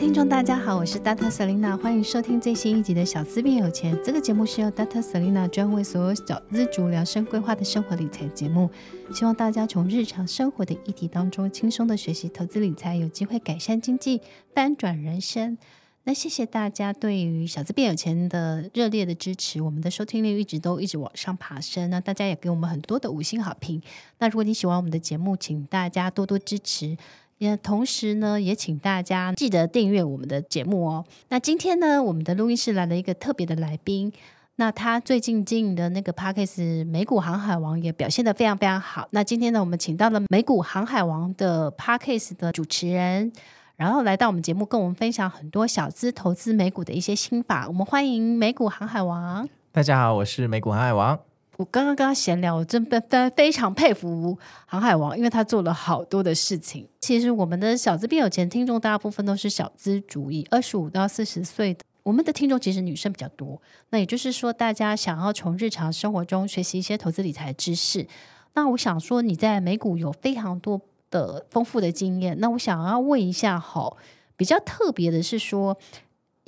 听众大家好，我是 Dr. Selina，欢迎收听最新一集的《小资变有钱》。这个节目是由 Dr. Selina 专为所有小资族量身规划的生活理财节目，希望大家从日常生活的议题当中轻松的学习投资理财，有机会改善经济，翻转人生。那谢谢大家对于《小资变有钱》的热烈的支持，我们的收听率一直都一直往上爬升。那大家也给我们很多的五星好评。那如果你喜欢我们的节目，请大家多多支持。也同时呢，也请大家记得订阅我们的节目哦。那今天呢，我们的录音室来了一个特别的来宾。那他最近经营的那个 Podcast 美股航海王也表现得非常非常好。那今天呢，我们请到了美股航海王的 Podcast 的主持人，然后来到我们节目，跟我们分享很多小资投资美股的一些心法。我们欢迎美股航海王。大家好，我是美股航海王。我刚刚跟他闲聊，我真的非常佩服航海王，因为他做了好多的事情。其实我们的小资变有钱听众大部分都是小资主义，二十五到四十岁的。我们的听众其实女生比较多，那也就是说，大家想要从日常生活中学习一些投资理财知识。那我想说，你在美股有非常多的丰富的经验。那我想要问一下，好，比较特别的是说。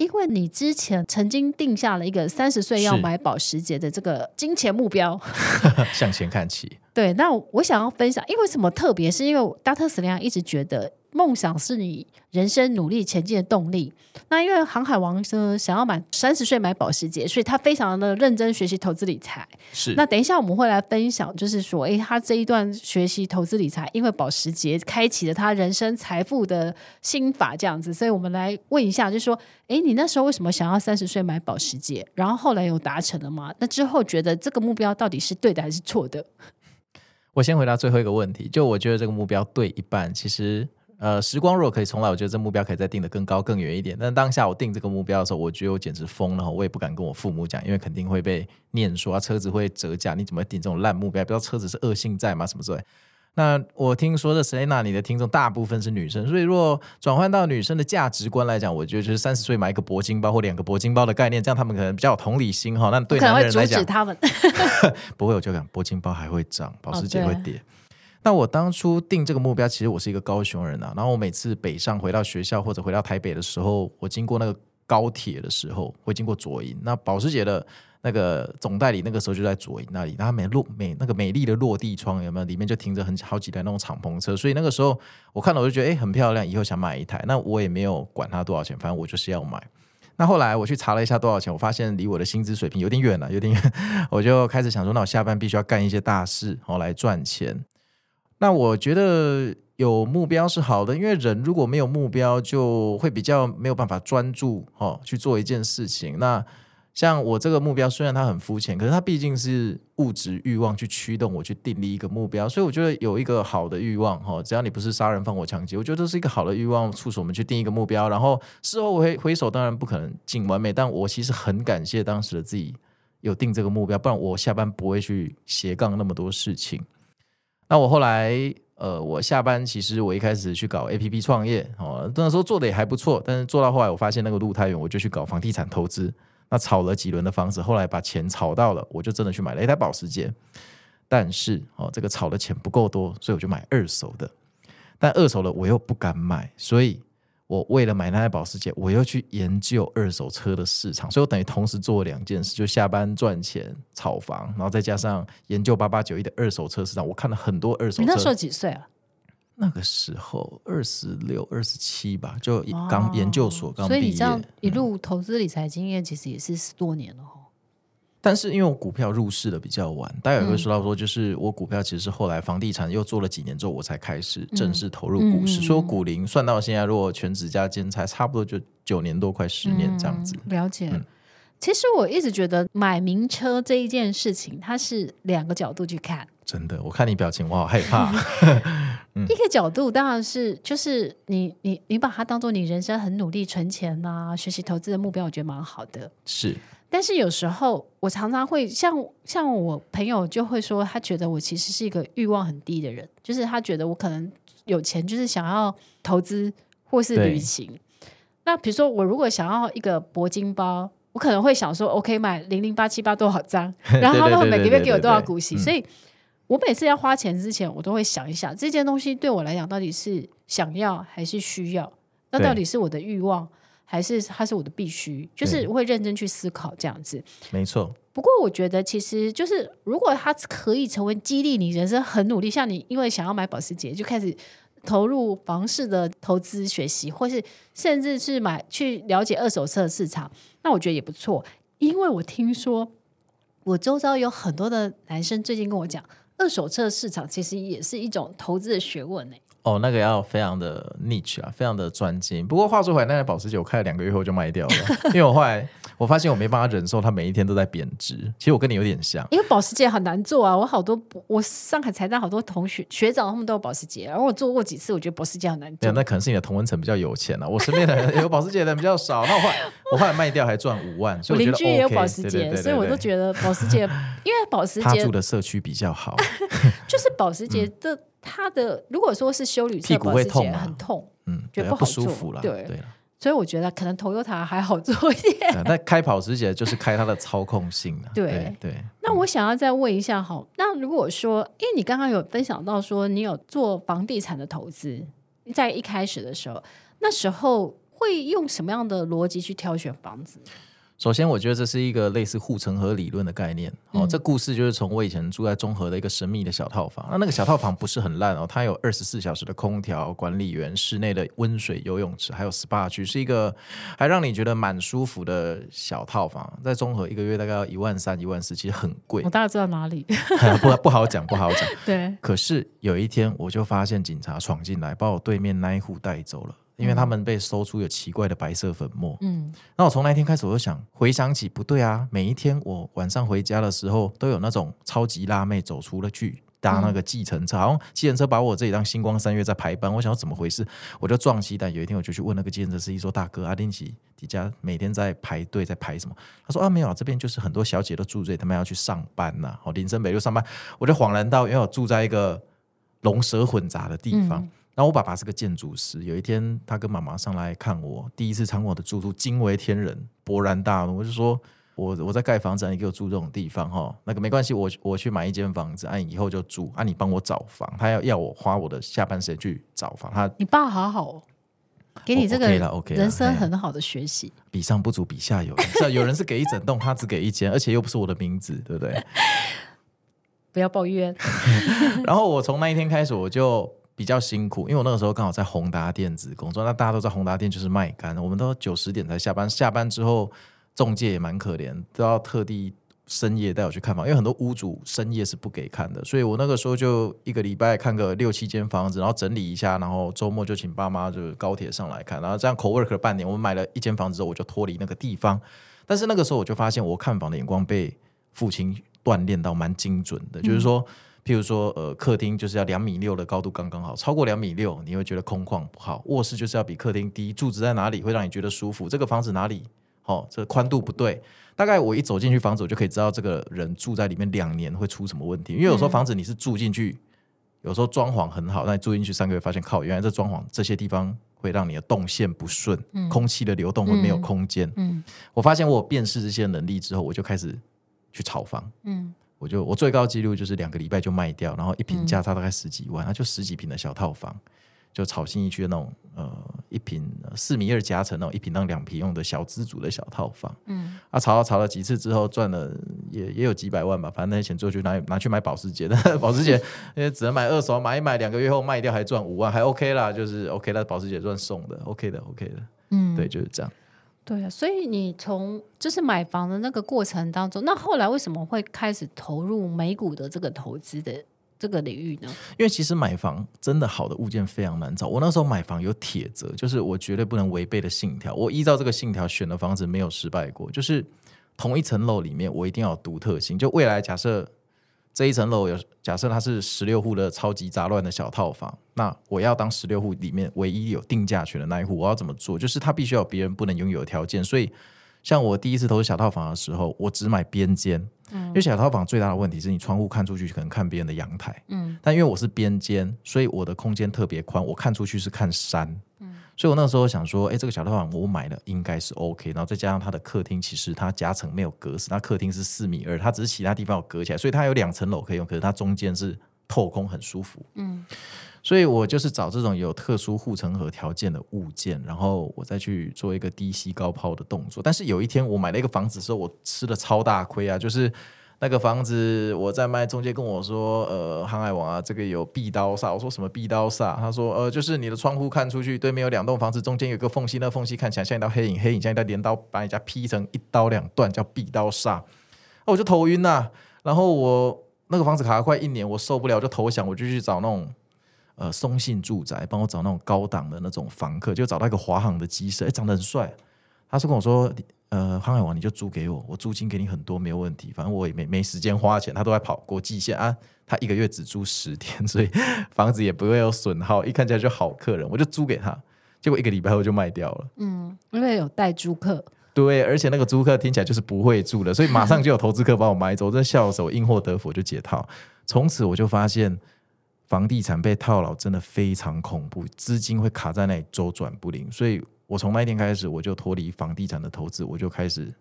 因为你之前曾经定下了一个三十岁要买保时捷的这个金钱目标，向前看齐。对，那我想要分享，因为什么特别？是因为 Dr. Selena 一直觉得。梦想是你人生努力前进的动力。那因为航海王呢，想要满三十岁买保时捷，所以他非常的认真学习投资理财。是。那等一下我们会来分享，就是说，诶，他这一段学习投资理财，因为保时捷开启了他人生财富的心法，这样子。所以我们来问一下，就是说，诶，你那时候为什么想要三十岁买保时捷？然后后来有达成了吗？那之后觉得这个目标到底是对的还是错的？我先回答最后一个问题，就我觉得这个目标对一半，其实。呃，时光如果可以重来，我觉得这目标可以再定得更高、更远一点。但当下我定这个目标的时候，我觉得我简直疯了，我也不敢跟我父母讲，因为肯定会被念说啊，车子会折价，你怎么会定这种烂目标？不知道车子是恶性债吗？什么之类。那我听说的 Selena，你的听众大部分是女生，所以如果转换到女生的价值观来讲，我觉得就是三十岁买一个铂金包或两个铂金包的概念，这样他们可能比较有同理心哈。那对男人来讲，他们 不会，我就讲铂金包还会涨，保时捷会跌。哦那我当初定这个目标，其实我是一个高雄人啊。然后我每次北上回到学校或者回到台北的时候，我经过那个高铁的时候，会经过左营。那保时捷的那个总代理那个时候就在左营那里，然后美落美那个美丽的落地窗有没有？里面就停着很好几台那种敞篷车。所以那个时候我看了我就觉得哎很漂亮，以后想买一台。那我也没有管它多少钱，反正我就是要买。那后来我去查了一下多少钱，我发现离我的薪资水平有点远了，有点远。我就开始想说，那我下班必须要干一些大事，然后来赚钱。那我觉得有目标是好的，因为人如果没有目标，就会比较没有办法专注哦去做一件事情。那像我这个目标，虽然它很肤浅，可是它毕竟是物质欲望去驱动我去订立一个目标，所以我觉得有一个好的欲望哈，只要你不是杀人放火抢劫，我觉得这是一个好的欲望，促使我们去定一个目标。然后事后回回首，当然不可能尽完美，但我其实很感谢当时的自己有定这个目标，不然我下班不会去斜杠那么多事情。那我后来，呃，我下班其实我一开始去搞 APP 创业，哦，那时候做的也还不错，但是做到后来我发现那个路太远，我就去搞房地产投资，那炒了几轮的房子，后来把钱炒到了，我就真的去买了一台保时捷，但是哦，这个炒的钱不够多，所以我就买二手的，但二手的我又不敢买，所以。我为了买那台保时捷，我又去研究二手车的市场，所以我等于同时做了两件事，就下班赚钱炒房，然后再加上研究八八九一的二手车市场。我看了很多二手车。你那时候几岁啊？那个时候二十六、二十七吧，就刚研究所刚毕业。所以你这样一路投资理财经验，其实也是十多年了。但是因为我股票入市的比较晚，大家也会说到说，就是我股票其实是后来房地产又做了几年之后，我才开始正式投入股市。说、股龄算到现在，如果全职加兼差，差不多就九年多，快十年这样子。嗯、了解、嗯。其实我一直觉得买名车这一件事情，它是两个角度去看。真的，我看你表情，我好害怕。嗯、一个角度当然是就是你你你把它当做你人生很努力存钱呐、啊、学习投资的目标，我觉得蛮好的。是。但是有时候我常常会像像我朋友就会说，他觉得我其实是一个欲望很低的人，就是他觉得我可能有钱就是想要投资或是旅行。那比如说我如果想要一个铂金包，我可能会想说，OK，买零零八七八多少张，然后他们会每个月给我多少股息。所以我每次要花钱之前，我都会想一想这件东西对我来讲到底是想要还是需要。那到底是我的欲望，还是它是我的必须？就是会认真去思考这样子。没错。不过我觉得，其实就是如果它可以成为激励你人生很努力，像你因为想要买保时捷就开始投入房市的投资学习，或是甚至是买去了解二手车市场，那我觉得也不错。因为我听说，我周遭有很多的男生最近跟我讲，二手车市场其实也是一种投资的学问呢。哦，那个要非常的 niche 啊，非常的专精。不过话说回来，那台保时捷我开了两个月后就卖掉了，因为我后来我发现我没办法忍受它每一天都在贬值。其实我跟你有点像，因为保时捷很难做啊。我好多我上海财大好多同学学长他们都有保时捷，然后我做过几次，我觉得保时捷很难做。那可能是你的同温层比较有钱啊。我身边的人 有保时捷的人比较少。那我后来我后来卖掉还赚五万，所以我觉得 OK，我邻居也有保时捷，所以我都觉得保时捷，因为保时捷他住的社区比较好，就是保时捷的。嗯他的如果说是修旅车，保时捷很痛，嗯，觉得不舒服了，对对，所以我觉得可能 Toyota 还好做一点。那开保时捷就是开它的操控性了，对对，对。那我想要再问一下，好，那如果说，因为你刚刚有分享到说你有做房地产的投资，在一开始的时候，那时候会用什么样的逻辑去挑选房子？首先，我觉得这是一个类似护城河理论的概念。哦，这故事就是从我以前住在中和的一个神秘的小套房。那那个小套房不是很烂哦，它有二十四小时的空调、管理员、室内的温水游泳池，还有 SPA 区，是一个还让你觉得蛮舒服的小套房。在中和一个月大概要一万三、一万四，其实很贵。我大概知道哪里，不不好讲，不好讲。对。可是有一天，我就发现警察闯进来，把我对面那一户带走了。因为他们被搜出有奇怪的白色粉末，嗯，那我从那一天开始，我就想回想起不对啊，每一天我晚上回家的时候，都有那种超级辣妹走出了去搭那个计程车，好像计程车把我这里当星光三月在排班，我想要怎么回事，我就撞期待有一天我就去问那个计程车司机说：“大哥，阿丁奇底下每天在排队在排什么？”他说：“啊，没有啊，这边就是很多小姐都住这里，他们要去上班呐，哦，林森北路上班。”我就恍然到，因为我住在一个龙蛇混杂的地方。嗯然后我爸爸是个建筑师，有一天他跟妈妈上来看我，第一次参观我的住处，惊为天人，勃然大怒。我就说，我我在盖房子，你给我住这种地方哈，那个没关系，我我去买一间房子，啊，以后就住，啊，你帮我找房。他要要我花我的下半生去找房。他你爸好好哦，给你这个人生很好的学习。比上不足，比下有余。是有人是给一整栋，他只给一间，而且又不是我的名字，对不对？不要抱怨。然后我从那一天开始，我就。比较辛苦，因为我那个时候刚好在宏达电子工作，那大家都在宏达电就是卖干，我们都九十点才下班，下班之后中介也蛮可怜，都要特地深夜带我去看房，因为很多屋主深夜是不给看的，所以我那个时候就一个礼拜看个六七间房子，然后整理一下，然后周末就请爸妈就是高铁上来看，然后这样 co work 了半年，我们买了一间房子之后，我就脱离那个地方，但是那个时候我就发现我看房的眼光被父亲锻炼到蛮精准的，嗯、就是说。譬如说，呃，客厅就是要两米六的高度刚刚好，超过两米六你会觉得空旷不好。卧室就是要比客厅低，柱子在哪里会让你觉得舒服？这个房子哪里？哦，这个宽度不对。大概我一走进去房子，我就可以知道这个人住在里面两年会出什么问题。因为有时候房子你是住进去，有时候装潢很好，但你住进去三个月发现靠，原来这装潢这些地方会让你的动线不顺，空气的流动会没有空间。嗯，我发现我有辨识这些能力之后，我就开始去炒房。嗯。我就我最高纪录就是两个礼拜就卖掉，然后一平价差大概十几万，它、嗯、就十几平的小套房，就草新一区的那种呃一平四米二夹层那种一平当两平用的小资主的小套房，嗯，啊炒了炒了几次之后赚了也也有几百万吧，反正那些钱最后就拿拿去买保时捷的，保时捷因为只能买二手，买一买两个月后卖掉还赚五万，还 OK 啦，就是 OK 啦，保时捷赚送的，OK 的 OK 的，嗯，对，就是这样。对啊，所以你从就是买房的那个过程当中，那后来为什么会开始投入美股的这个投资的这个领域呢？因为其实买房真的好的物件非常难找。我那时候买房有铁则，就是我绝对不能违背的信条。我依照这个信条选的房子没有失败过，就是同一层楼里面我一定要有独特性。就未来假设。这一层楼有假设它是十六户的超级杂乱的小套房，那我要当十六户里面唯一有定价权的那一户，我要怎么做？就是它必须要有别人不能拥有的条件。所以，像我第一次投资小套房的时候，我只买边间，嗯，因为小套房最大的问题是你窗户看出去可能看别人的阳台，嗯，但因为我是边间，所以我的空间特别宽，我看出去是看山。所以我那个时候想说，哎，这个小套房我买了应该是 OK，然后再加上它的客厅，其实它夹层没有隔死，它客厅是四米二，它只是其他地方有隔起来，所以它有两层楼可以用，可是它中间是透空，很舒服。嗯，所以我就是找这种有特殊护城河条件的物件，然后我再去做一个低吸高抛的动作。但是有一天我买了一个房子的时候，我吃了超大亏啊！就是那个房子我在卖，中介跟我说：“呃，航海王啊，这个有壁刀煞。”我说：“什么壁刀煞？”他说：“呃，就是你的窗户看出去，对面有两栋房子，中间有个缝隙，那缝隙看起来像一道黑影，黑影像一道镰刀，把你家劈成一刀两断，叫壁刀煞。”我就头晕呐、然后我那个房子卡了快一年，我受不了，就投降，我就去找那种。呃，松信住宅帮我找那种高档的那种房客，就找到一个华航的机师，哎，长得很帅。他是跟我说，呃，航海王你就租给我，我租金给你很多，没有问题。反正我也没没时间花钱，他都在跑国际线啊。他一个月只租十天，所以房子也不会有损耗，一看起来就好客人，我就租给他。结果一个礼拜后就卖掉了。嗯，因为有带租客。对，而且那个租客听起来就是不会住的，所以马上就有投资客把我买走。我真笑死我，因祸得福就解套。从此我就发现。房地产被套牢真的非常恐怖，资金会卡在那里周转不灵，所以我从那一天开始我就脱离房地产的投资，我就开始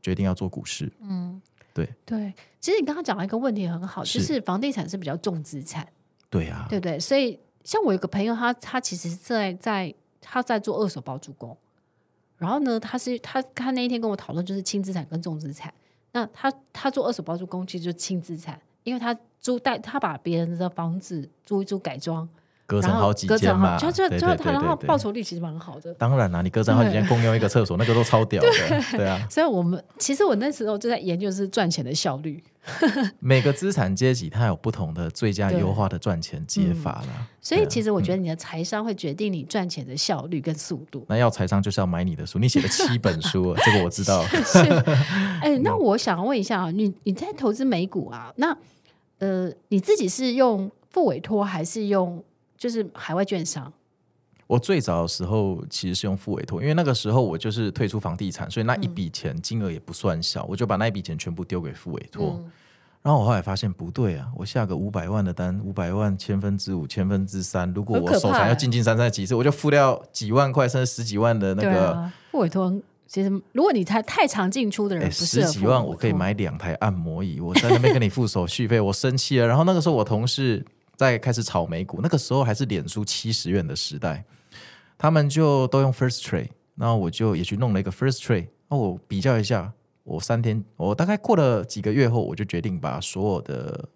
决定要做股市。嗯，对对，其实你刚刚讲了一个问题很好，是就是房地产是比较重资产，对啊，对不对？所以像我有个朋友，他他其实是在在他在做二手包租公，然后呢，他是他他那一天跟我讨论就是轻资产跟重资产，那他他做二手包租公其实就是轻资产，因为他。租带他把别人的房子租一租改装，隔成好几间嘛，就就就他然后报酬率其实蛮好的。当然啦，你隔成好几间共用一个厕所，那个都超屌的，对啊。所以我们其实我那时候就在研究是赚钱的效率。每个资产阶级它有不同的最佳优化的赚钱解法啦。嗯、所以其实我觉得你的财商会决定你赚钱的效率跟速度。那要财商就是要买你的书，你写了七本书，这个我知道。哎、欸，那我想问一下啊，你你在投资美股啊？那呃，你自己是用付委托还是用就是海外券商？我最早的时候其实是用付委托，因为那个时候我就是退出房地产，所以那一笔钱金额也不算小，嗯、我就把那一笔钱全部丢给付委托。嗯、然后我后来发现不对啊，我下个五百万的单，五百万千分之五、千分之三，如果我手上要进进三三几次，我就付掉几万块甚至十几万的那个、啊、复委托。其实，如果你太太常进出的人，十几万我可以买两台按摩椅。我在那边跟你付手续费，我生气了。然后那个时候，我同事在开始炒美股，那个时候还是脸书七十元的时代，他们就都用 First Trade，然后我就也去弄了一个 First Trade。那我比较一下，我三天，我大概过了几个月后，我就决定把所有的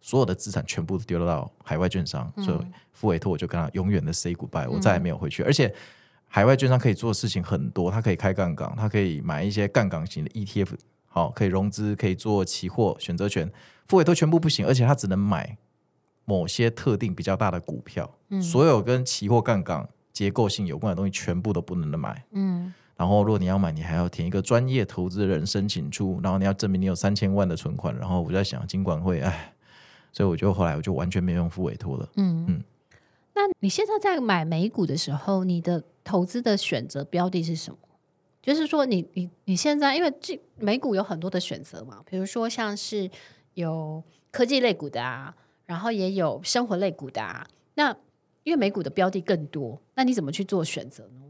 所有的资产全部丢到海外券商，嗯、所以付委托我就跟他永远的 say goodbye，我再也没有回去，嗯、而且。海外券商可以做的事情很多，它可以开杠杆，它可以买一些杠杆型的 ETF，好，可以融资，可以做期货、选择权，付委托全部不行，而且它只能买某些特定比较大的股票，嗯，所有跟期货杠杆结构性有关的东西全部都不能买，嗯，然后如果你要买，你还要填一个专业投资人申请书，然后你要证明你有三千万的存款，然后我就在想，金管会，哎，所以我就后来我就完全没有用付委托了，嗯。嗯，那你现在在买美股的时候，你的投资的选择标的是什么？就是说你，你你你现在因为这美股有很多的选择嘛，比如说像是有科技类股的啊，然后也有生活类股的啊。那因为美股的标的更多，那你怎么去做选择呢？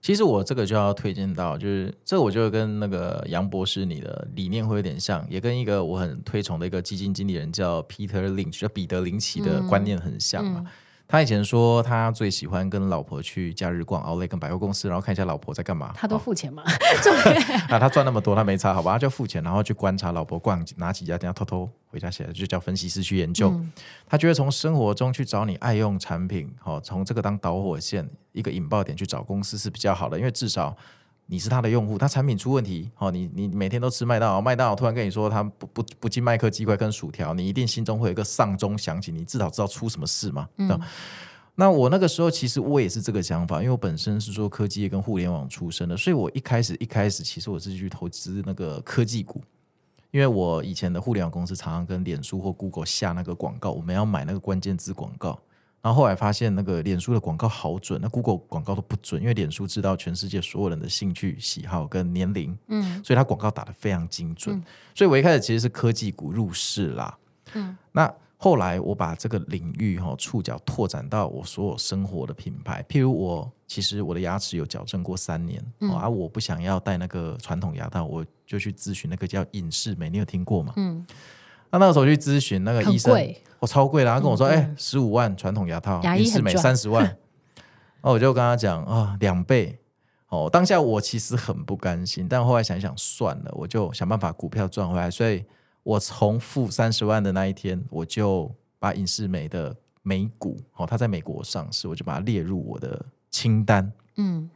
其实我这个就要推荐到，就是这我就跟那个杨博士你的理念会有点像，也跟一个我很推崇的一个基金经理人叫 Peter Lynch，叫彼得林奇的观念很像嘛。嗯嗯他以前说，他最喜欢跟老婆去假日逛奥莱跟百货公司，然后看一下老婆在干嘛。他都付钱吗？啊，他赚那么多，他没差，好吧？他就付钱，然后去观察老婆逛哪几家店，偷偷回家起来，就叫分析师去研究。嗯、他觉得从生活中去找你爱用产品，好，从这个当导火线，一个引爆点去找公司是比较好的，因为至少。你是他的用户，他产品出问题，好，你你每天都吃麦当劳，麦当劳突然跟你说他不不不进麦克鸡块跟薯条，你一定心中会有一个丧钟响起，你至少知道出什么事嘛。嗯，那我那个时候其实我也是这个想法，因为我本身是做科技业跟互联网出身的，所以我一开始一开始其实我是去投资那个科技股，因为我以前的互联网公司常常跟脸书或 Google 下那个广告，我们要买那个关键字广告。然后后来发现那个脸书的广告好准，那 Google 广告都不准，因为脸书知道全世界所有人的兴趣喜好跟年龄，嗯，所以它广告打得非常精准。嗯、所以我一开始其实是科技股入市啦，嗯，那后来我把这个领域哈触角拓展到我所有生活的品牌，譬如我其实我的牙齿有矫正过三年，嗯、而我不想要戴那个传统牙套，我就去咨询那个叫隐适美，你有听过吗？嗯。那那个时候去咨询那个医生，我、哦、超贵的，他跟我说，哎、嗯，十五、欸、万传统牙套，隐适美三十万，哦我就跟他讲啊，两倍。哦，当下我其实很不甘心，但后来想一想，算了，我就想办法股票赚回来。所以我从负三十万的那一天，我就把隐适美的美股，哦，它在美国上市，我就把它列入我的清单。嗯，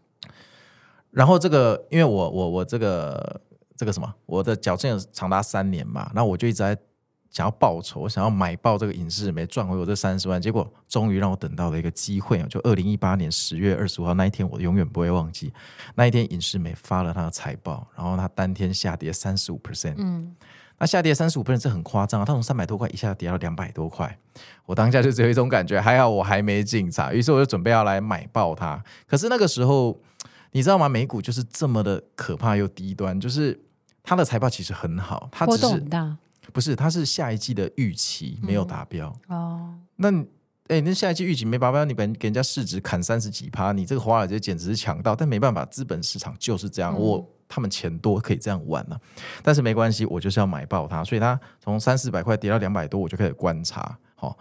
然后这个，因为我我我这个这个什么，我的矫正有长达三年嘛，那我就一直在。想要报仇，我想要买爆这个影视美赚回我这三十万，结果终于让我等到了一个机会，就二零一八年十月二十五号那一天，我永远不会忘记。那一天影视美发了他的财报，然后他当天下跌三十五 percent，嗯，那下跌三十五 percent 这很夸张啊，他从三百多块一下跌到两百多块，我当下就只有一种感觉，还好我还没进场，于是我就准备要来买爆它。可是那个时候，你知道吗？美股就是这么的可怕又低端，就是它的财报其实很好，它只是不是，它是下一季的预期没有达标、嗯、哦。那哎，那下一季预期没达标，你本给人家市值砍三十几趴，你这个华尔街简直是强盗。但没办法，资本市场就是这样，嗯、我他们钱多可以这样玩呢、啊。但是没关系，我就是要买爆它，所以它从三四百块跌到两百多，我就开始观察。好、哦，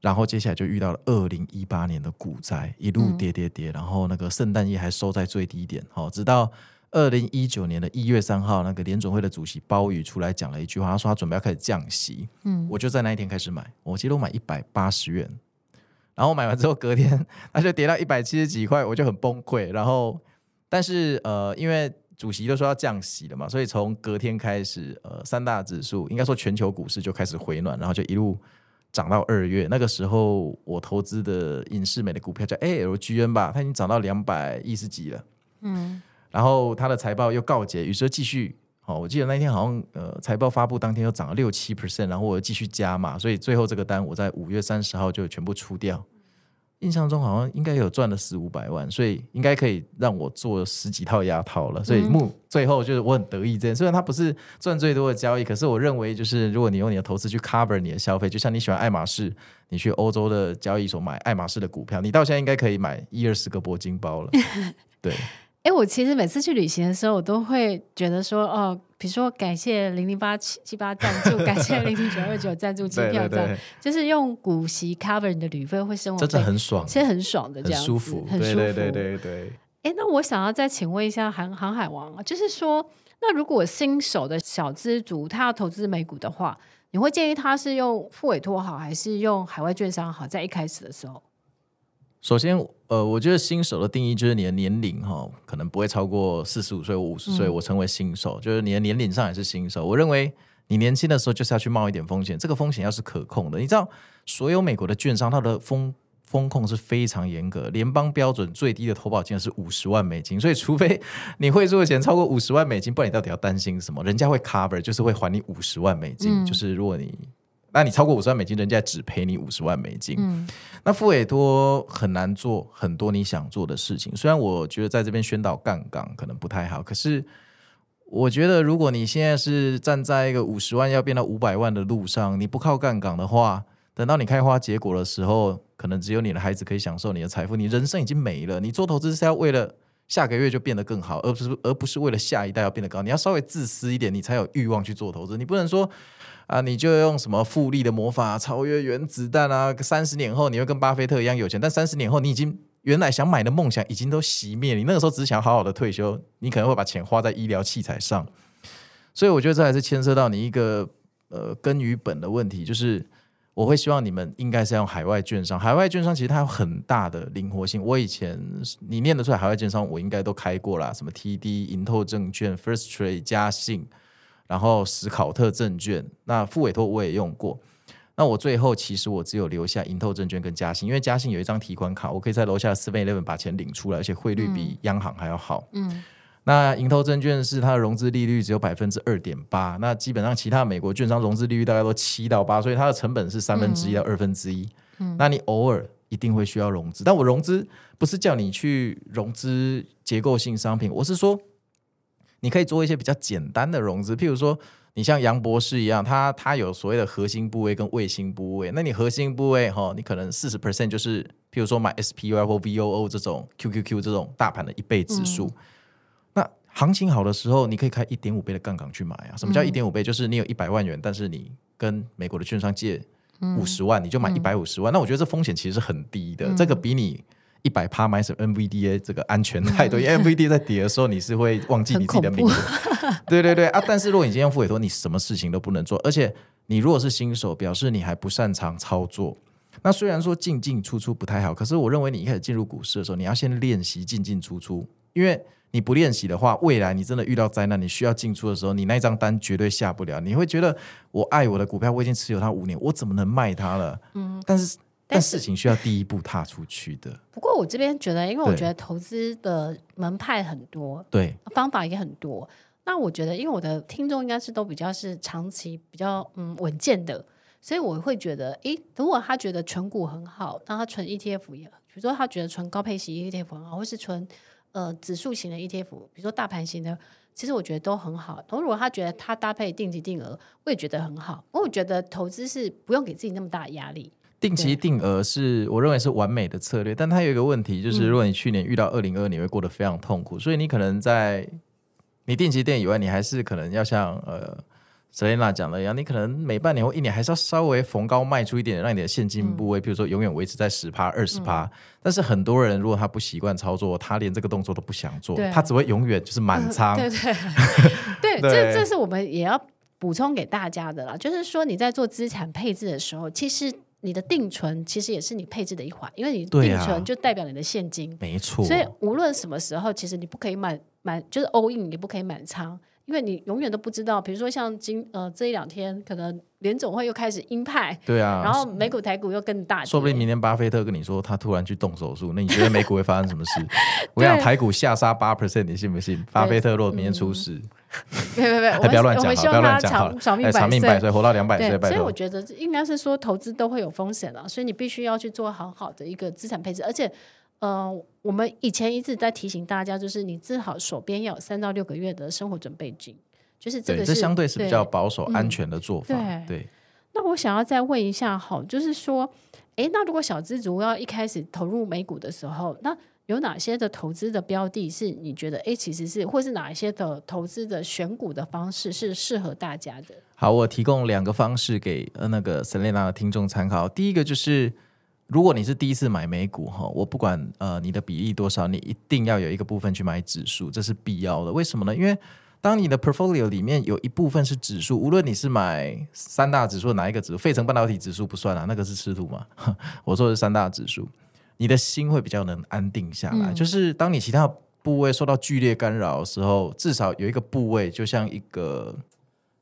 然后接下来就遇到了二零一八年的股灾，一路跌跌跌，然后那个圣诞夜还收在最低点。好、哦，直到。二零一九年的一月三号，那个联准会的主席鲍宇出来讲了一句话，他说他准备要开始降息。嗯，我就在那一天开始买，我记得我买一百八十元，然后买完之后隔天他就跌到一百七十几块，我就很崩溃。然后，但是呃，因为主席都说要降息了嘛，所以从隔天开始，呃，三大指数应该说全球股市就开始回暖，然后就一路涨到二月。那个时候我投资的影视美的股票叫 ALGN 吧，它已经涨到两百一十几了。嗯。然后他的财报又告捷，于是继续。哦，我记得那天好像呃财报发布当天又涨了六七 percent，然后我又继续加嘛，所以最后这个单我在五月三十号就全部出掉。印象中好像应该有赚了四五百万，所以应该可以让我做十几套牙套了。所以目最后就是我很得意这件，虽然它不是赚最多的交易，可是我认为就是如果你用你的投资去 cover 你的消费，就像你喜欢爱马仕，你去欧洲的交易所买爱马仕的股票，你到现在应该可以买一二十个铂金包了。对。哎，我其实每次去旅行的时候，我都会觉得说，哦，比如说感谢零零八七七八赞助，感谢零零九二九赞助机票，这样就是用股息 cover 你的旅费，会生活真的很爽，其实很爽的这样子，很舒服，很舒服，对对对对对。哎，那我想要再请问一下航航海王啊，就是说，那如果新手的小资族他要投资美股的话，你会建议他是用付委托好，还是用海外券商好？在一开始的时候？首先，呃，我觉得新手的定义就是你的年龄哈，可能不会超过四十五岁或五十岁，我称为新手，嗯、就是你的年龄上也是新手。我认为你年轻的时候就是要去冒一点风险，这个风险要是可控的。你知道，所有美国的券商它的风风控是非常严格，联邦标准最低的投保金额是五十万美金，所以除非你汇出的钱超过五十万美金，不然你到底要担心什么？人家会 cover，就是会还你五十万美金，嗯、就是如果你。那你超过五十万美金，人家只赔你五十万美金。嗯，那复委托很难做很多你想做的事情。虽然我觉得在这边宣导杠杆可能不太好，可是我觉得如果你现在是站在一个五十万要变到五百万的路上，你不靠杠杆的话，等到你开花结果的时候，可能只有你的孩子可以享受你的财富，你人生已经没了。你做投资是要为了下个月就变得更好，而不是而不是为了下一代要变得高。你要稍微自私一点，你才有欲望去做投资。你不能说。啊，你就用什么复利的魔法超越原子弹啊？三十年后你会跟巴菲特一样有钱，但三十年后你已经原来想买的梦想已经都熄灭。你那个时候只想好好的退休，你可能会把钱花在医疗器材上。所以我觉得这还是牵涉到你一个呃根与本的问题，就是我会希望你们应该是要用海外券商。海外券商其实它有很大的灵活性。我以前你念得出来海外券商，我应该都开过啦，什么 TD、银透证券、First Trade、嘉信。然后史考特证券，那副委托我也用过。那我最后其实我只有留下盈透证券跟嘉信，因为嘉信有一张提款卡，我可以在楼下 Seven Eleven 把钱领出来，而且汇率比央行还要好。嗯，那盈透证券是它的融资利率只有百分之二点八，那基本上其他美国券商融资利率大概都七到八，所以它的成本是三分之一到二分之一。嗯，那你偶尔一定会需要融资，但我融资不是叫你去融资结构性商品，我是说。你可以做一些比较简单的融资，譬如说，你像杨博士一样，他他有所谓的核心部位跟卫星部位。那你核心部位哈，你可能四十 percent 就是，譬如说买 SPY 或 VOO 这种 QQQ 这种大盘的一倍指数。嗯、那行情好的时候，你可以开一点五倍的杠杆去买啊。什么叫一点五倍？就是你有一百万元，但是你跟美国的券商借五十万，你就买一百五十万。那我觉得这风险其实是很低的，这个比你。一百趴买什么 NVDA 这个安全太多，因为 NVDA 在跌的时候，你是会忘记你自己的名字。对对对啊！但是如果你今天用复委托，你什么事情都不能做，而且你如果是新手，表示你还不擅长操作。那虽然说进进出出不太好，可是我认为你一开始进入股市的时候，你要先练习进进出出，因为你不练习的话，未来你真的遇到灾难，你需要进出的时候，你那张单绝对下不了。你会觉得我爱我的股票，我已经持有它五年，我怎么能卖它了？嗯，但是。但事情需要第一步踏出去的。不过我这边觉得，因为我觉得投资的门派很多，对，方法也很多。那我觉得，因为我的听众应该是都比较是长期比较嗯稳健的，所以我会觉得，诶，如果他觉得存股很好，那他存 ETF 也，比如说他觉得存高配型 ETF 很好，或是存呃指数型的 ETF，比如说大盘型的，其实我觉得都很好。如果他觉得他搭配定期定额，我也觉得很好。我觉得投资是不用给自己那么大的压力。定期定额是我认为是完美的策略，但它有一个问题，就是如果你去年遇到二零二二，你会过得非常痛苦，所以你可能在你定期定额以外，你还是可能要像呃 Selena 讲的一样，你可能每半年或一年还是要稍微逢高卖出一点，让你的现金部位，比如说永远维持在十趴、二十趴。但是很多人如果他不习惯操作，他连这个动作都不想做，他只会永远就是满仓。对对 对，这这是我们也要补充给大家的啦，就是说你在做资产配置的时候，其实。你的定存其实也是你配置的一环，因为你定存就代表你的现金，没错。所以无论什么时候，其实你不可以满满，就是 all in，也不可以满仓，因为你永远都不知道。比如说像今呃这一两天，可能联总会又开始鹰派，对啊，然后美股台股又更大，说不定明天巴菲特跟你说他突然去动手术，那你觉得美股会发生什么事？我想台股下杀八 percent，你信不信？巴菲特如果明天出事？别别别，我们我们希望他长长命百岁，活到两百岁。所以我觉得应该是说投资都会有风险了，所以你必须要去做好好的一个资产配置。而且，呃，我们以前一直在提醒大家，就是你至少手边要有三到六个月的生活准备金，就是这个是这相对是比较保守安全的做法。嗯、对，对。那我想要再问一下，好，就是说，哎，那如果小资族要一开始投入美股的时候，那有哪些的投资的标的，是你觉得哎，其实是或是哪一些的投资的选股的方式是适合大家的？好，我提供两个方式给呃那个 Selena 的听众参考。第一个就是，如果你是第一次买美股哈，我不管呃你的比例多少，你一定要有一个部分去买指数，这是必要的。为什么呢？因为当你的 portfolio 里面有一部分是指数，无论你是买三大指数哪一个指数，费城半导体指数不算啊，那个是吃土嘛。我说的是三大指数。你的心会比较能安定下来，嗯、就是当你其他部位受到剧烈干扰的时候，至少有一个部位，就像一个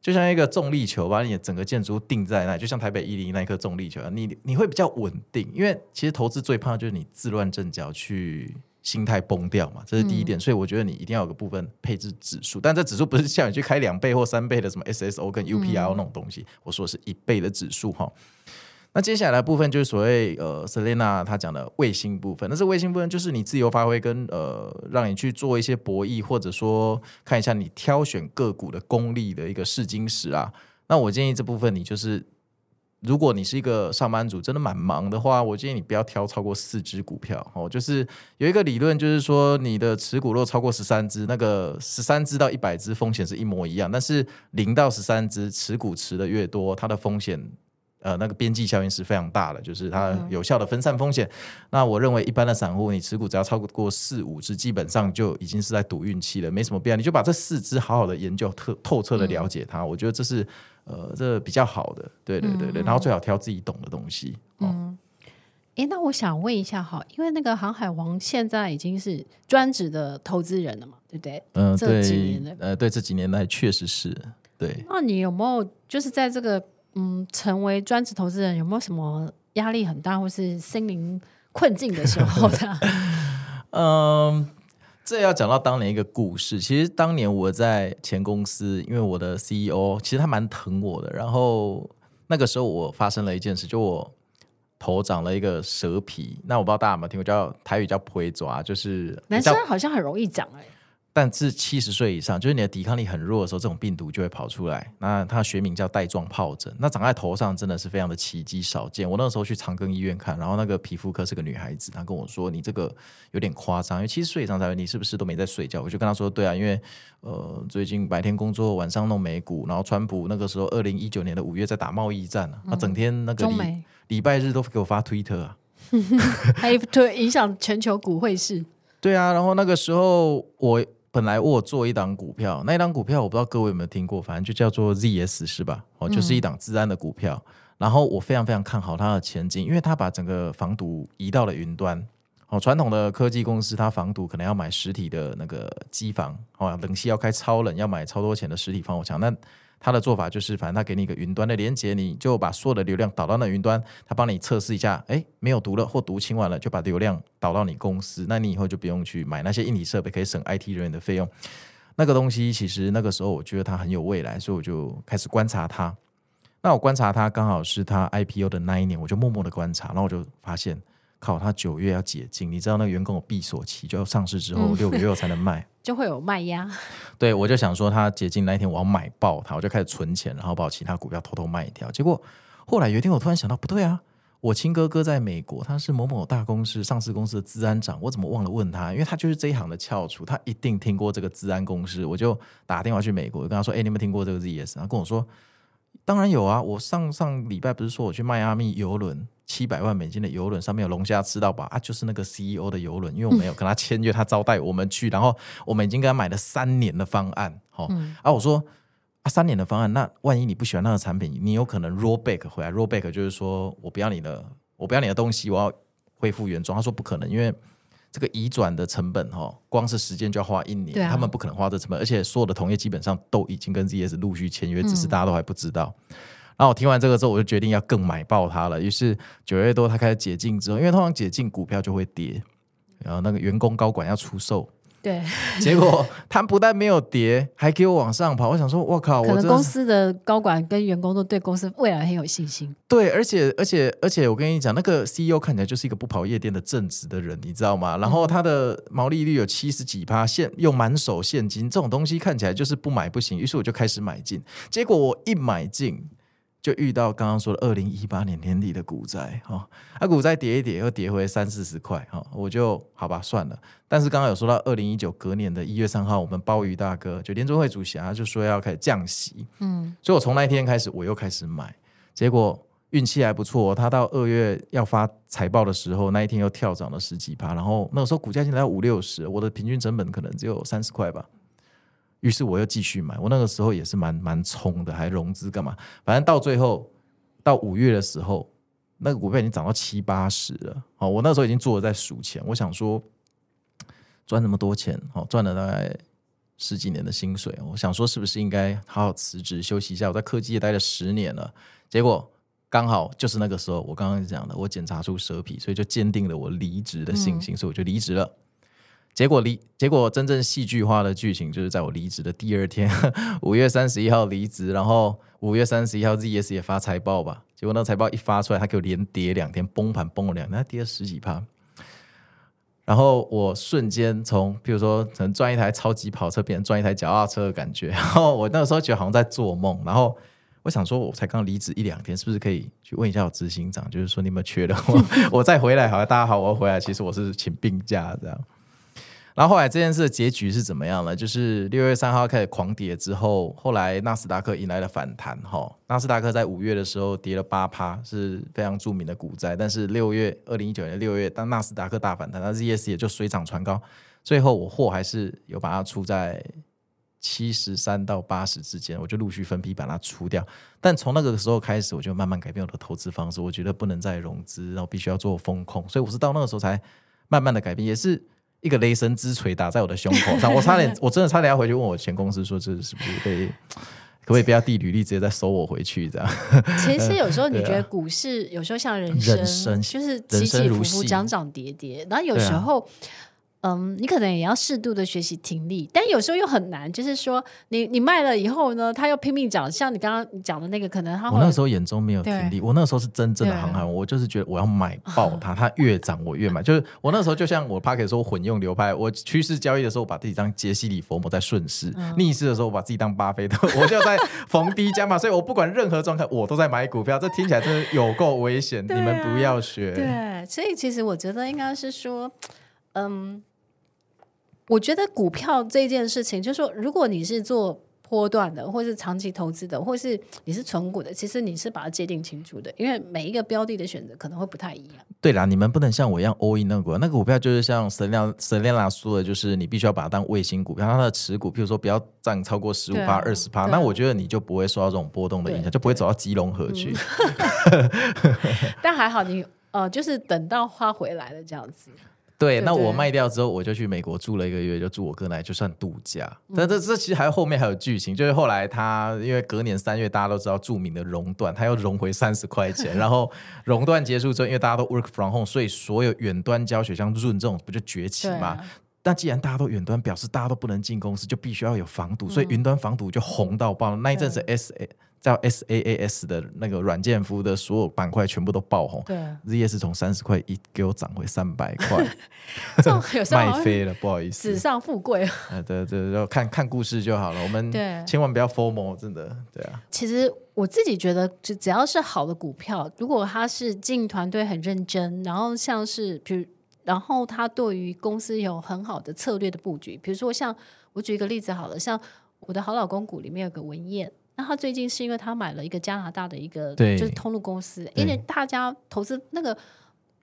就像一个重力球，把你的整个建筑物定在那，就像台北一零那一颗重力球，你你会比较稳定。因为其实投资最怕就是你自乱阵脚，去心态崩掉嘛，这是第一点。嗯、所以我觉得你一定要有个部分配置指数，但这指数不是像你去开两倍或三倍的什么 SSO 跟 UPR 那种东西，嗯、我说是一倍的指数哈。那接下来的部分就是所谓呃，Selena 他讲的卫星部分。那这卫星部分就是你自由发挥跟呃，让你去做一些博弈，或者说看一下你挑选个股的功力的一个试金石啊。那我建议这部分你就是，如果你是一个上班族，真的蛮忙的话，我建议你不要挑超过四只股票哦。就是有一个理论，就是说你的持股若超过十三只，那个十三只到一百只风险是一模一样，但是零到十三只持股持的越多，它的风险。呃，那个边际效应是非常大的，就是它有效的分散风险。嗯、那我认为一般的散户，你持股只要超过四五只，基本上就已经是在赌运气了，没什么必要。你就把这四只好好的研究透透彻的了解它，嗯、我觉得这是呃这比较好的。对对对对，嗯、然后最好挑自己懂的东西。嗯，哎、哦，那我想问一下哈，因为那个航海王现在已经是专职的投资人了嘛，对不对？嗯、呃，对，呃，对，这几年来确实是对。那你有没有就是在这个？嗯，成为专职投资人有没有什么压力很大，或是心灵困境的时候的？嗯，这要讲到当年一个故事。其实当年我在前公司，因为我的 CEO 其实他蛮疼我的。然后那个时候我发生了一件事，就我头长了一个蛇皮。那我不知道大家有没有听过，叫台语叫“皮蛇”，就是男生好像很容易长哎、欸。但至七十岁以上，就是你的抵抗力很弱的时候，这种病毒就会跑出来。那它学名叫带状疱疹，那长在头上真的是非常的奇迹少见。我那时候去长庚医院看，然后那个皮肤科是个女孩子，她跟我说：“你这个有点夸张，因为七十岁以上才会，你是不是都没在睡觉？”我就跟她说：“对啊，因为呃最近白天工作，晚上弄美股，然后川普那个时候二零一九年的五月在打贸易战啊，他整天那个礼礼、嗯、拜日都给我发推特啊，还推影响全球股汇市。对啊，然后那个时候我。本来我做一档股票，那一档股票我不知道各位有没有听过，反正就叫做 ZS 是吧？哦，就是一档自安的股票。嗯、然后我非常非常看好它的前景，因为它把整个防毒移到了云端。哦，传统的科技公司它防毒可能要买实体的那个机房，哦，冷气要开超冷，要买超多钱的实体防火墙。那他的做法就是，反正他给你一个云端的连接，你就把所有的流量导到那云端，他帮你测试一下，哎，没有毒了或毒清完了，就把流量导到你公司，那你以后就不用去买那些硬体设备，可以省 IT 人员的费用。那个东西其实那个时候我觉得它很有未来，所以我就开始观察它。那我观察它刚好是它 IPO 的那一年，我就默默的观察，然后我就发现。靠，他九月要解禁，你知道那个员工有闭锁期，就要上市之后六个月后才能卖，就会有卖压。对，我就想说他解禁那一天我要买爆它，我就开始存钱，然后把我其他股票偷偷卖掉。结果后来有一天我突然想到，不对啊，我亲哥哥在美国，他是某某大公司上市公司的资安长，我怎么忘了问他？因为他就是这一行的翘楚，他一定听过这个资安公司。我就打电话去美国，我跟他说：“哎，你有没有听过这个 ZS？” 他跟我说：“当然有啊，我上上礼拜不是说我去迈阿密游轮。”七百万美金的游轮上面有龙虾吃到饱啊，就是那个 CEO 的游轮，因为我没有跟他签约，他招待我们去，然后我们已经跟他买了三年的方案，好、嗯，啊，我说啊，三年的方案，那万一你不喜欢那个产品，你有可能 roll back 回来，roll back 就是说我不要你的，我不要你的东西，我要恢复原状。他说不可能，因为这个移转的成本哈，光是时间就要花一年，啊、他们不可能花这成本，而且所有的同业基本上都已经跟 ZS 陆续签约，只是大家都还不知道。嗯然后我听完这个之后，我就决定要更买爆它了。于是九月多它开始解禁之后，因为通常解禁股票就会跌，然后那个员工高管要出售，对，结果他不但没有跌，还给我往上跑。我想说，我靠，可能公司的高管跟员工都对公司未来很有信心。对，而且而且而且，我跟你讲，那个 CEO 看起来就是一个不跑夜店的正直的人，你知道吗？然后他的毛利率有七十几趴，现用满手现金，这种东西看起来就是不买不行。于是我就开始买进，结果我一买进。就遇到刚刚说的二零一八年年底的股灾哈，啊股灾跌一跌又跌回三四十块哈，我就好吧算了。但是刚刚有说到二零一九隔年的一月三号，我们鲍鱼大哥就联中会主席啊就说要开始降息，嗯，所以我从那一天开始我又开始买，结果运气还不错，他到二月要发财报的时候，那一天又跳涨了十几趴，然后那个时候股价现在要五六十，我的平均成本可能只有三十块吧。于是我又继续买，我那个时候也是蛮蛮冲的，还融资干嘛？反正到最后到五月的时候，那个股票已经涨到七八十了。好，我那时候已经做了在数钱，我想说赚那么多钱，好赚了大概十几年的薪水，我想说是不是应该好好辞职休息一下？我在科技业待了十年了，结果刚好就是那个时候，我刚刚讲的，我检查出蛇皮，所以就坚定了我离职的信心，嗯、所以我就离职了。结果离结果真正戏剧化的剧情就是在我离职的第二天，五月三十一号离职，然后五月三十一号 ZS 也发财报吧。结果那财报一发出来，他给我连跌两天，崩盘崩了两天，他跌了十几趴。然后我瞬间从，比如说可能赚一台超级跑车，变成赚一台脚踏车的感觉。然后我那个时候觉得好像在做梦。然后我想说，我才刚离职一两天，是不是可以去问一下我执行长，就是说你们缺的 我，我再回来好。大家好，我要回来。其实我是请病假这样。然后后来这件事的结局是怎么样呢？就是六月三号开始狂跌之后，后来纳斯达克迎来了反弹。哈，纳斯达克在五月的时候跌了八趴，是非常著名的股灾。但是六月二零一九年六月，当纳斯达克大反弹，那 ZS 也就水涨船高。最后我货还是有把它出在七十三到八十之间，我就陆续分批把它出掉。但从那个时候开始，我就慢慢改变我的投资方式。我觉得不能再融资，然后必须要做风控，所以我是到那个时候才慢慢的改变，也是。一个雷神之锤打在我的胸口上，我差点，我真的差点要回去问我前公司说，这是不是可以，可不可以不要递履历，直接再收我回去这样？其实 有时候你觉得股市有时候像人生，人生就是起起伏伏、涨涨跌跌，然后有时候嗯，你可能也要适度的学习听力，但有时候又很难。就是说你，你你卖了以后呢，他又拼命涨，像你刚刚讲的那个，可能他我那时候眼中没有听力，我那时候是真正的航海，我就是觉得我要买 爆它，它越涨我越买。就是我那时候就像我 Podcast 说混用流派，我趋势交易的时候，我把自己当杰西·里佛摩在顺势；嗯、逆势的时候，我把自己当巴菲特，我就在逢低加码。所以我不管任何状态，我都在买股票。这听起来真的有够危险，啊、你们不要学。对，所以其实我觉得应该是说，嗯。我觉得股票这件事情，就是说，如果你是做波段的，或是长期投资的，或是你是存股的，其实你是把它界定清楚的，因为每一个标的的选择可能会不太一样。对啦，你们不能像我一样 all in 那个股，那个股票就是像 Selena Selena 说的，就是你必须要把它当卫星股票，它的持股，譬如说不要占超过十五趴、二十趴，那我觉得你就不会受到这种波动的影响，就不会走到基隆河去。嗯、但还好你呃，就是等到花回来了这样子。对，那我卖掉之后，我就去美国住了一个月，就住我哥那里，就算度假。嗯、但这这其实还有后面还有剧情，就是后来他因为隔年三月大家都知道著名的熔断，他又融回三十块钱，然后熔断结束之后，因为大家都 work from home，所以所有远端教学像 Zoom 这种不就崛起吗？那既然大家都远端，表示大家都不能进公司，就必须要有防堵，所以云端防堵就红到爆。那一阵子 S A。叫 SaaS 的那个软件服务的所有板块全部都爆红，对，ZS 从三十块一给我涨回三百块，卖飞了，不好意思，纸上富贵。啊，对对，要看看故事就好了，我们千万不要 formal，真的，对啊。其实我自己觉得，就只要是好的股票，如果它是经营团队很认真，然后像是比如，然后他对于公司有很好的策略的布局，比如说像我举一个例子好了，像我的好老公股里面有个文彦。那他最近是因为他买了一个加拿大的一个就是通路公司，因为大家投资那个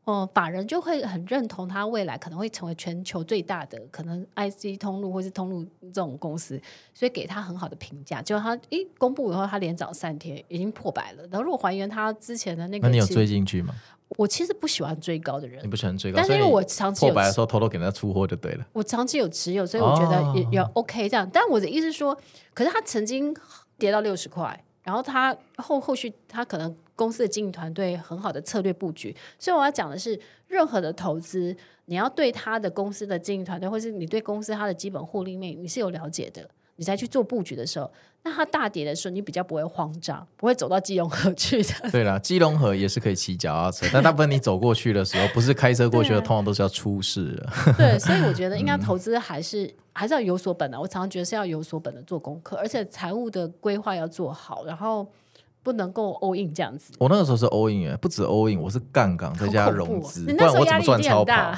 哦法人就会很认同他未来可能会成为全球最大的可能 IC 通路或是通路这种公司，所以给他很好的评价。结果他一公布以后，他连涨三天，已经破百了。然后如果还原他之前的那个，那你有追进去吗？我其实不喜欢追高的人，你不喜欢追高，但是因为我长期有破百的时候偷偷给人家出货就对了。我长期有持有，所以我觉得也也 OK 这样。但我的意思是说，可是他曾经。跌到六十块，然后他后后续他可能公司的经营团队很好的策略布局，所以我要讲的是，任何的投资，你要对他的公司的经营团队，或是你对公司它的基本获利面你是有了解的。你再去做布局的时候，那它大跌的时候，你比较不会慌张，不会走到基隆河去的。对啦，基隆河也是可以骑脚踏车，但大部分你走过去的时候，不是开车过去的，通常都是要出事的。对，所以我觉得应该投资还是、嗯、还是要有所本的。我常常觉得是要有所本的做功课，而且财务的规划要做好，然后不能够 all in 这样子。我那个时候是 all in 不止 all in，我是杠杆再加融资，不然我怎么赚超跑？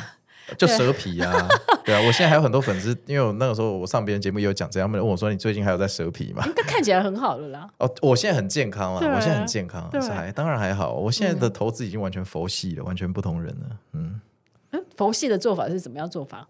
就蛇皮啊，对啊，我现在还有很多粉丝，因为我那个时候我上别人节目也有讲这样，他们问我说：“你最近还有在蛇皮吗？”应该看起来很好了啦。哦，我现在很健康啊，我现在很健康，是还当然还好。我现在的投资已经完全佛系了，完全不同人了。嗯，佛系的做法是怎么样做法？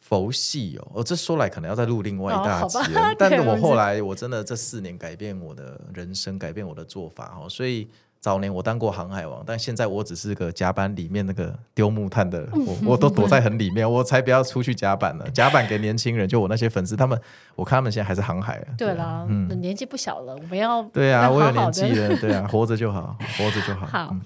佛系哦，哦，这说来可能要再录另外一大集了。但是我后来我真的这四年改变我的人生，改变我的做法哦，所以。早年我当过航海王，但现在我只是个甲板里面那个丢木炭的，我我都躲在很里面，我才不要出去甲板呢。甲板给年轻人，就我那些粉丝，他们我看他们现在还是航海。对啦，嗯，年纪不小了，我们要对啊，我有年纪了，对啊，活着就好，活着就好。好，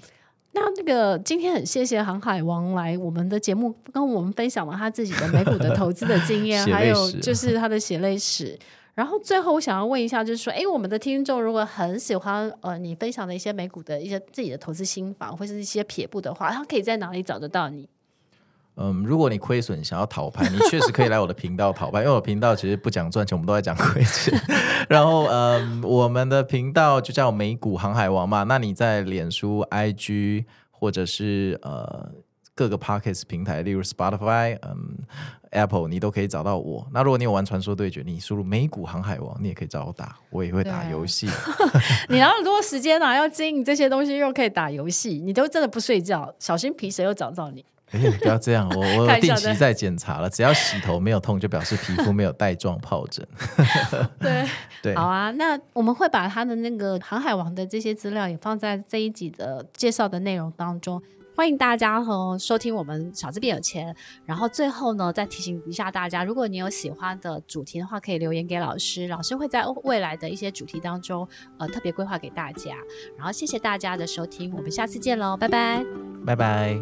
那那个今天很谢谢航海王来我们的节目，跟我们分享了他自己的美股的投资的经验，还有就是他的血泪史。然后最后我想要问一下，就是说，哎，我们的听众如果很喜欢呃你分享的一些美股的一些自己的投资心法，或是一些撇步的话，他可以在哪里找得到你？嗯，如果你亏损想要讨拍，你确实可以来我的频道讨拍，因为我频道其实不讲赚钱，我们都在讲亏钱。然后嗯，我们的频道就叫美股航海王嘛，那你在脸书、IG 或者是呃。各个 Podcast 平台，例如 Spotify、嗯 Apple，你都可以找到我。那如果你有玩传说对决，你输入美股航海王，你也可以找我打，我也会打游戏。你哪有那么多时间呢、啊？要经营这些东西，又可以打游戏，你都真的不睡觉，小心皮蛇又找到你。哎，不要这样，我 我定期在检查了，只要洗头没有痛，就表示皮肤没有带状疱疹。对对，好啊，那我们会把他的那个航海王的这些资料也放在这一集的介绍的内容当中。欢迎大家和收听我们小资变有钱。然后最后呢，再提醒一下大家，如果你有喜欢的主题的话，可以留言给老师，老师会在未来的一些主题当中，呃，特别规划给大家。然后谢谢大家的收听，我们下次见喽，拜拜，拜拜。